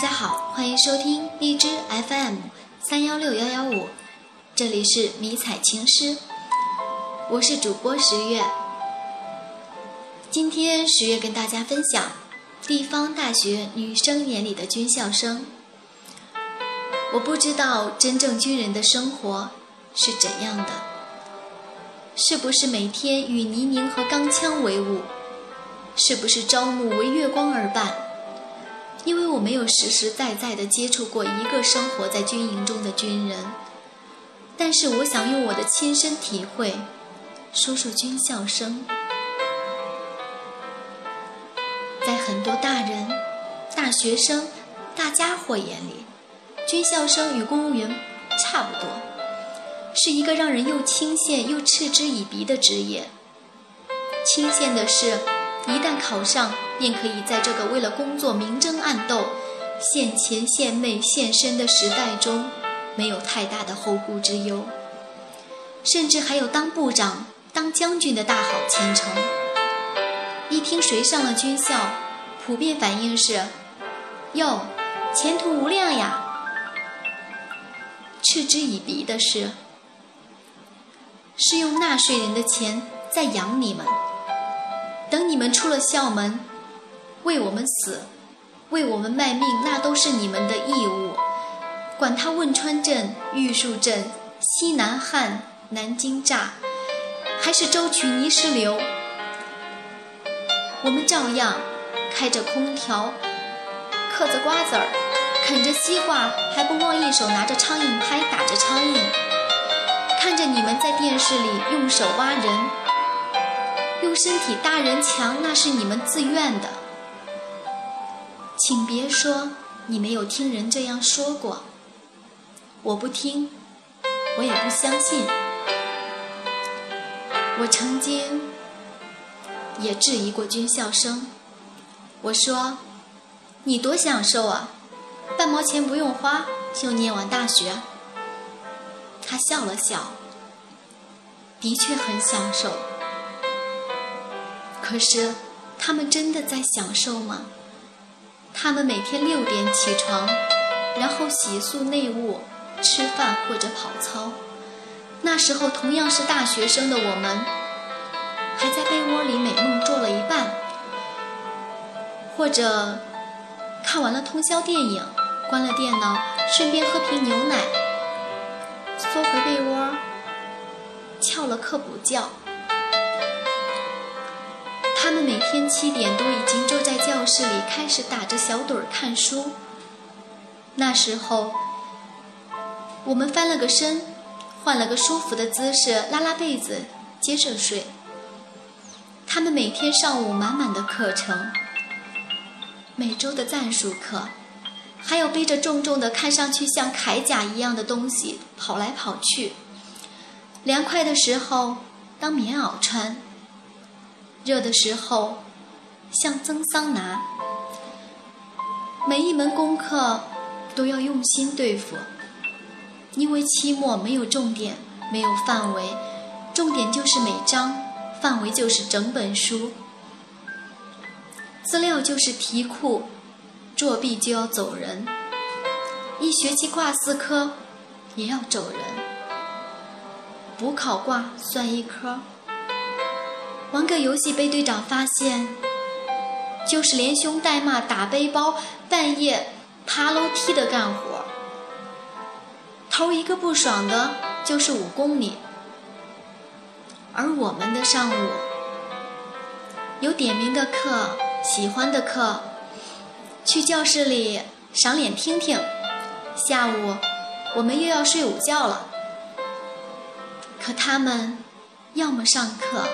大家好，欢迎收听荔枝 FM 三幺六幺幺五，这里是迷彩情诗，我是主播十月。今天十月跟大家分享地方大学女生眼里的军校生。我不知道真正军人的生活是怎样的，是不是每天与泥泞和钢枪为伍？是不是朝暮为月光而伴？因为我没有实实在在的接触过一个生活在军营中的军人，但是我想用我的亲身体会，说说军校生。在很多大人、大学生、大家伙眼里，军校生与公务员差不多，是一个让人又钦羡又嗤之以鼻的职业。钦羡的是。一旦考上，便可以在这个为了工作明争暗斗、献钱献媚献身的时代中，没有太大的后顾之忧，甚至还有当部长、当将军的大好前程。一听谁上了军校，普遍反应是：“哟，前途无量呀！”嗤之以鼻的是，是用纳税人的钱在养你们。等你们出了校门，为我们死，为我们卖命，那都是你们的义务。管他汶川镇、玉树镇、西南汉、南京栅，还是舟曲泥石流，我们照样开着空调，嗑着瓜子儿，啃着西瓜，还不忘一手拿着苍蝇拍打着苍蝇，看着你们在电视里用手挖人。用身体搭人墙，那是你们自愿的，请别说你没有听人这样说过。我不听，我也不相信。我曾经也质疑过军校生，我说：“你多享受啊，半毛钱不用花就念完大学。”他笑了笑，的确很享受。可是，他们真的在享受吗？他们每天六点起床，然后洗漱内务、吃饭或者跑操。那时候同样是大学生的我们，还在被窝里美梦做了一半，或者看完了通宵电影，关了电脑，顺便喝瓶牛奶，缩回被窝，翘了课补觉。每天七点都已经坐在教室里，开始打着小盹儿看书。那时候，我们翻了个身，换了个舒服的姿势，拉拉被子，接着睡。他们每天上午满满的课程，每周的战术课，还有背着重重的、看上去像铠甲一样的东西跑来跑去。凉快的时候当棉袄穿。热的时候，像蒸桑拿。每一门功课都要用心对付，因为期末没有重点，没有范围，重点就是每章，范围就是整本书，资料就是题库，作弊就要走人，一学期挂四科也要走人，补考挂算一科。玩个游戏被队长发现，就是连凶带骂打背包，半夜爬楼梯的干活。头一个不爽的就是五公里，而我们的上午有点名的课，喜欢的课，去教室里赏脸听听。下午我们又要睡午觉了，可他们要么上课。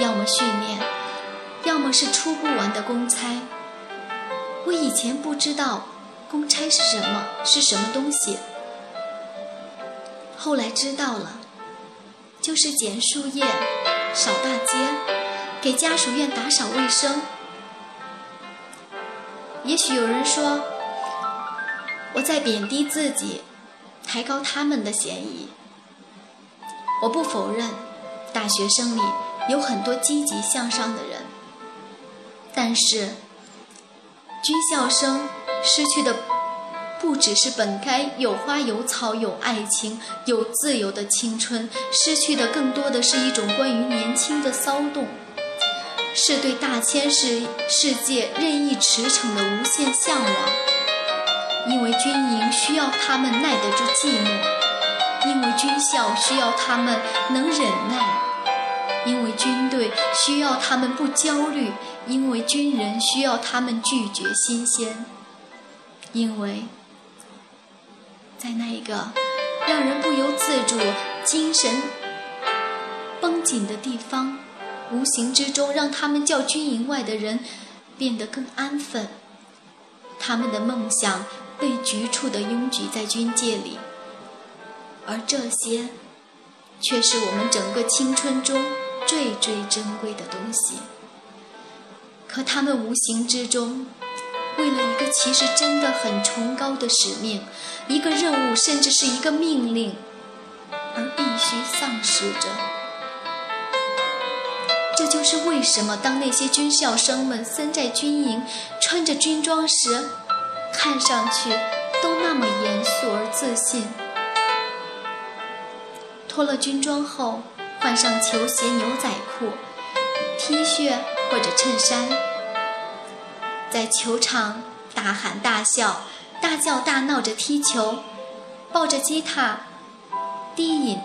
要么训练，要么是出不完的公差。我以前不知道公差是什么，是什么东西。后来知道了，就是捡树叶、扫大街、给家属院打扫卫生。也许有人说我在贬低自己，抬高他们的嫌疑。我不否认，大学生里。有很多积极向上的人，但是军校生失去的不只是本该有花有草、有爱情、有自由的青春，失去的更多的是一种关于年轻的骚动，是对大千世世界任意驰骋的无限向往。因为军营需要他们耐得住寂寞，因为军校需要他们能忍耐。因为军队需要他们不焦虑，因为军人需要他们拒绝新鲜，因为，在那一个让人不由自主精神绷紧的地方，无形之中让他们叫军营外的人变得更安分，他们的梦想被局促地拥挤在军界里，而这些，却是我们整个青春中。最最珍贵的东西，可他们无形之中，为了一个其实真的很崇高的使命，一个任务，甚至是一个命令，而必须丧失着。这就是为什么当那些军校生们身在军营，穿着军装时，看上去都那么严肃而自信。脱了军装后。换上球鞋、牛仔裤、T 恤或者衬衫，在球场大喊大笑、大叫大闹着踢球，抱着吉他低吟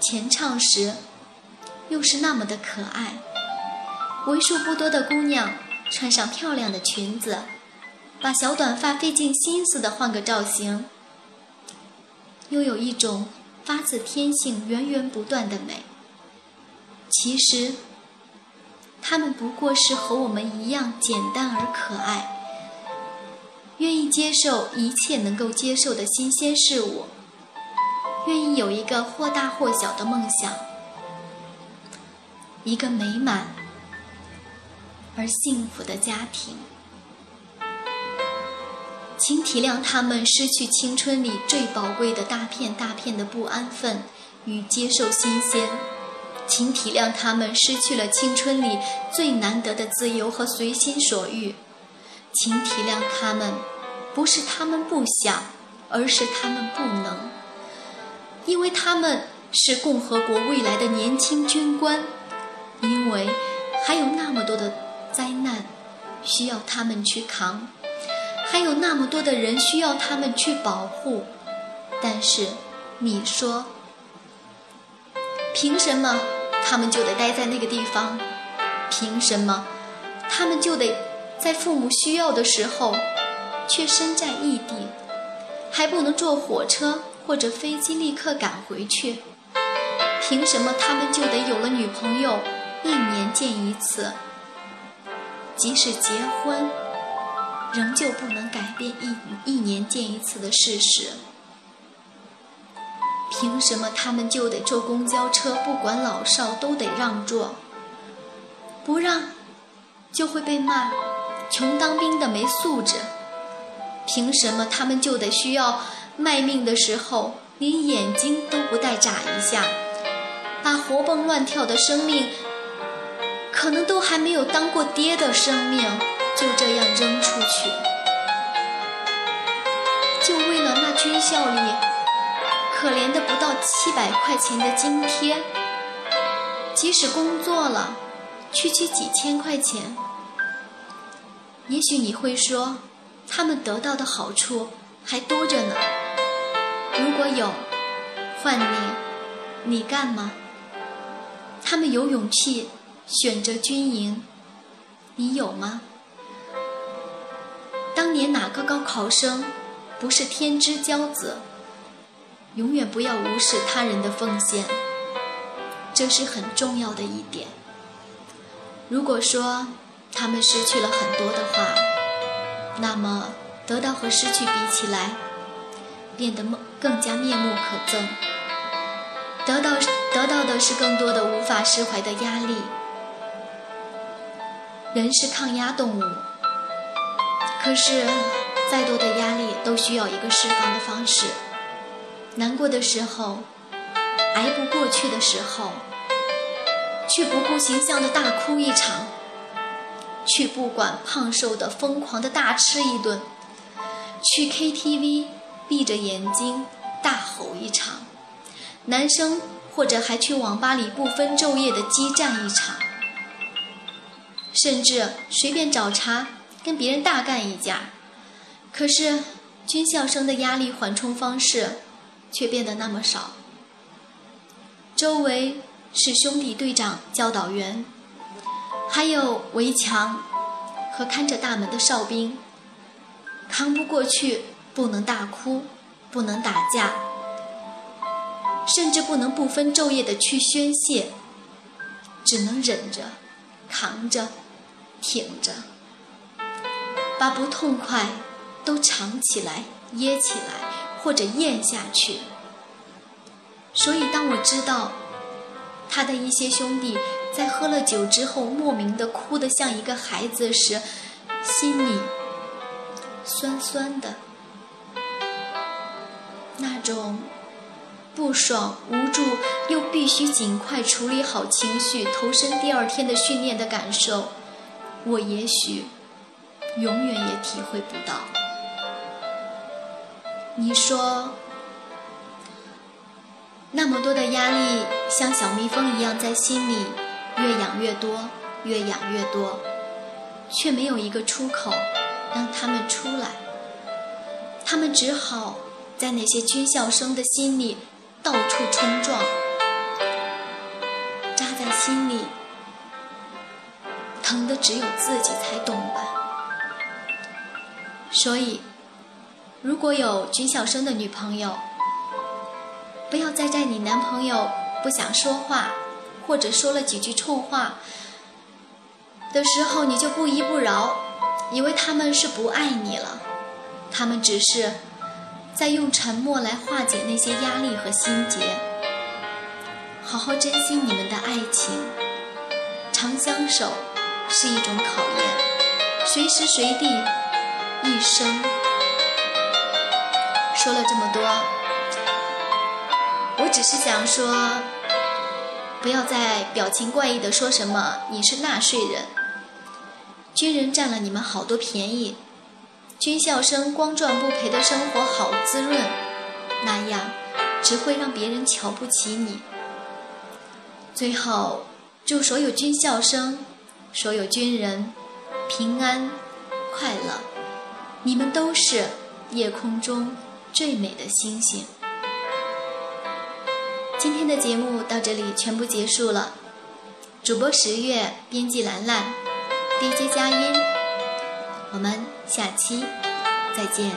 前唱时，又是那么的可爱。为数不多的姑娘穿上漂亮的裙子，把小短发费尽心思的换个造型，又有一种发自天性、源源不断的美。其实，他们不过是和我们一样简单而可爱，愿意接受一切能够接受的新鲜事物，愿意有一个或大或小的梦想，一个美满而幸福的家庭。请体谅他们失去青春里最宝贵的大片大片的不安分与接受新鲜。请体谅他们失去了青春里最难得的自由和随心所欲，请体谅他们，不是他们不想，而是他们不能，因为他们是共和国未来的年轻军官，因为还有那么多的灾难需要他们去扛，还有那么多的人需要他们去保护，但是你说？凭什么他们就得待在那个地方？凭什么他们就得在父母需要的时候却身在异地，还不能坐火车或者飞机立刻赶回去？凭什么他们就得有了女朋友一年见一次？即使结婚，仍旧不能改变一一年见一次的事实。凭什么他们就得坐公交车，不管老少都得让座？不让，就会被骂，穷当兵的没素质。凭什么他们就得需要卖命的时候，连眼睛都不带眨一下，把活蹦乱跳的生命，可能都还没有当过爹的生命，就这样扔出去？就为了那军校里。可怜的不到七百块钱的津贴，即使工作了，区区几千块钱。也许你会说，他们得到的好处还多着呢。如果有，换你，你干吗？他们有勇气选择军营，你有吗？当年哪个高考生不是天之骄子？永远不要无视他人的奉献，这是很重要的一点。如果说他们失去了很多的话，那么得到和失去比起来，变得更加面目可憎。得到得到的是更多的无法释怀的压力。人是抗压动物，可是再多的压力都需要一个释放的方式。难过的时候，挨不过去的时候，去不顾形象的大哭一场，去不管胖瘦的疯狂的大吃一顿，去 KTV 闭着眼睛大吼一场，男生或者还去网吧里不分昼夜的激战一场，甚至随便找茬跟别人大干一架。可是军校生的压力缓冲方式却变得那么少，周围是兄弟队长、教导员，还有围墙和看着大门的哨兵。扛不过去，不能大哭，不能打架，甚至不能不分昼夜的去宣泄，只能忍着，扛着，挺着，把不痛快都藏起来、掖起来，或者咽下去。所以，当我知道他的一些兄弟在喝了酒之后莫名的哭得像一个孩子时，心里。酸酸的，那种不爽、无助，又必须尽快处理好情绪，投身第二天的训练的感受，我也许永远也体会不到。你说，那么多的压力，像小蜜蜂一样在心里越养越多，越养越多，却没有一个出口。让他们出来，他们只好在那些军校生的心里到处冲撞，扎在心里，疼的只有自己才懂吧。所以，如果有军校生的女朋友，不要再在你男朋友不想说话，或者说了几句臭话的时候，你就不依不饶。以为他们是不爱你了，他们只是在用沉默来化解那些压力和心结。好好珍惜你们的爱情，长相守是一种考验，随时随地，一生。说了这么多，我只是想说，不要再表情怪异的说什么你是纳税人。军人占了你们好多便宜，军校生光赚不赔的生活好滋润，那样只会让别人瞧不起你。最后，祝所有军校生、所有军人平安快乐，你们都是夜空中最美的星星。今天的节目到这里全部结束了，主播十月，编辑兰兰。DJ 佳音，我们下期再见。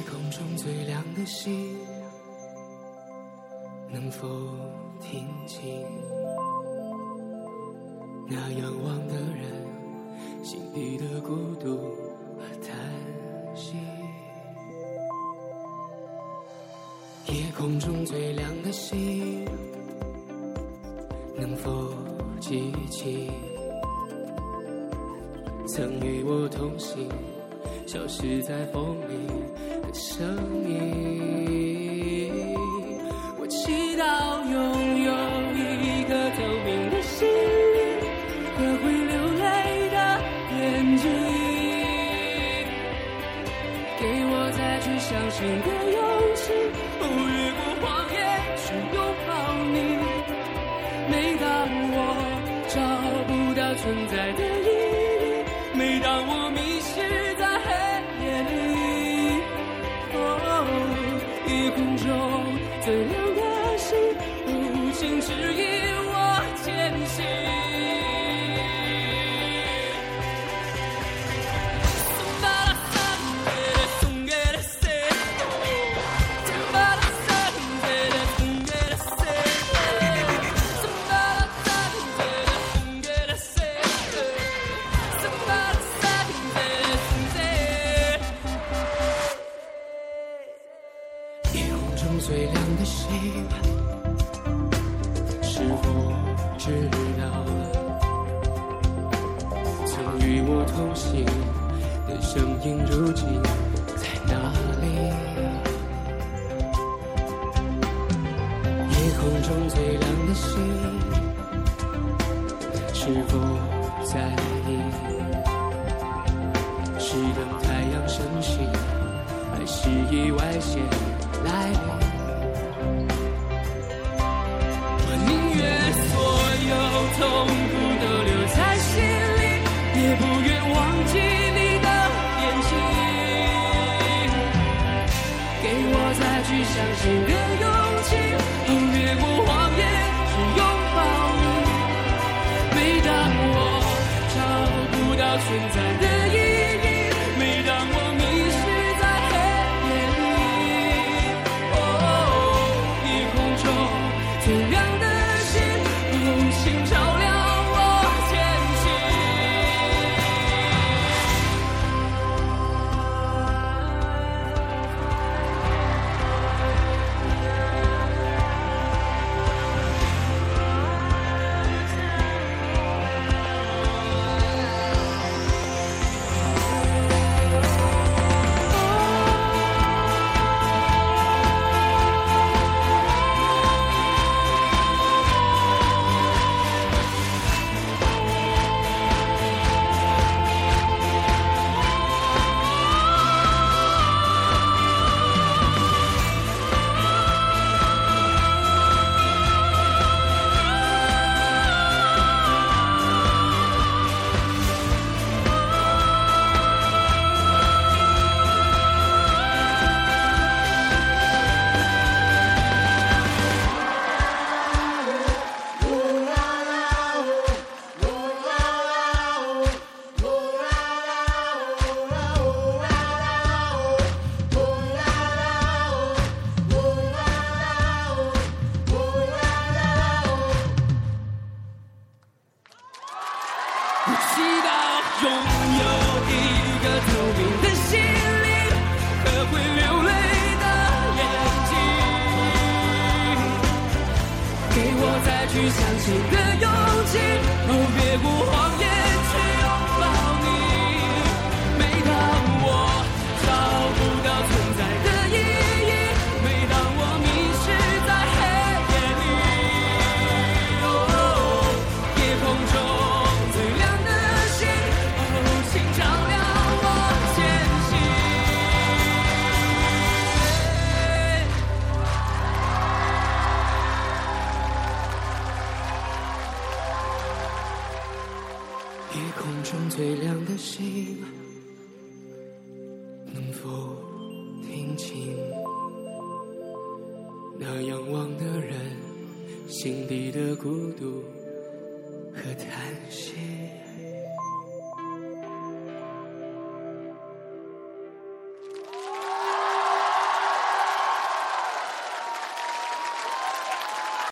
夜空中最亮的星，能否听清那仰望的人心底的孤独和叹息？夜空中最亮的星，能否记起曾与我同行，消失在风里？生命，我祈祷拥有一颗透明的心灵和会流泪的眼睛，给我再去相信的勇气，越过谎言去拥抱你。每当我找不到存在的同行的声音，如今在哪里？夜空中最亮的星，相信的勇气，哦，越过谎言去拥抱你。每当我找不到存在的意义，我祈祷拥有一个透明的心灵和会流泪的眼睛，给我再去相信的勇气，哦，越过中最亮的星，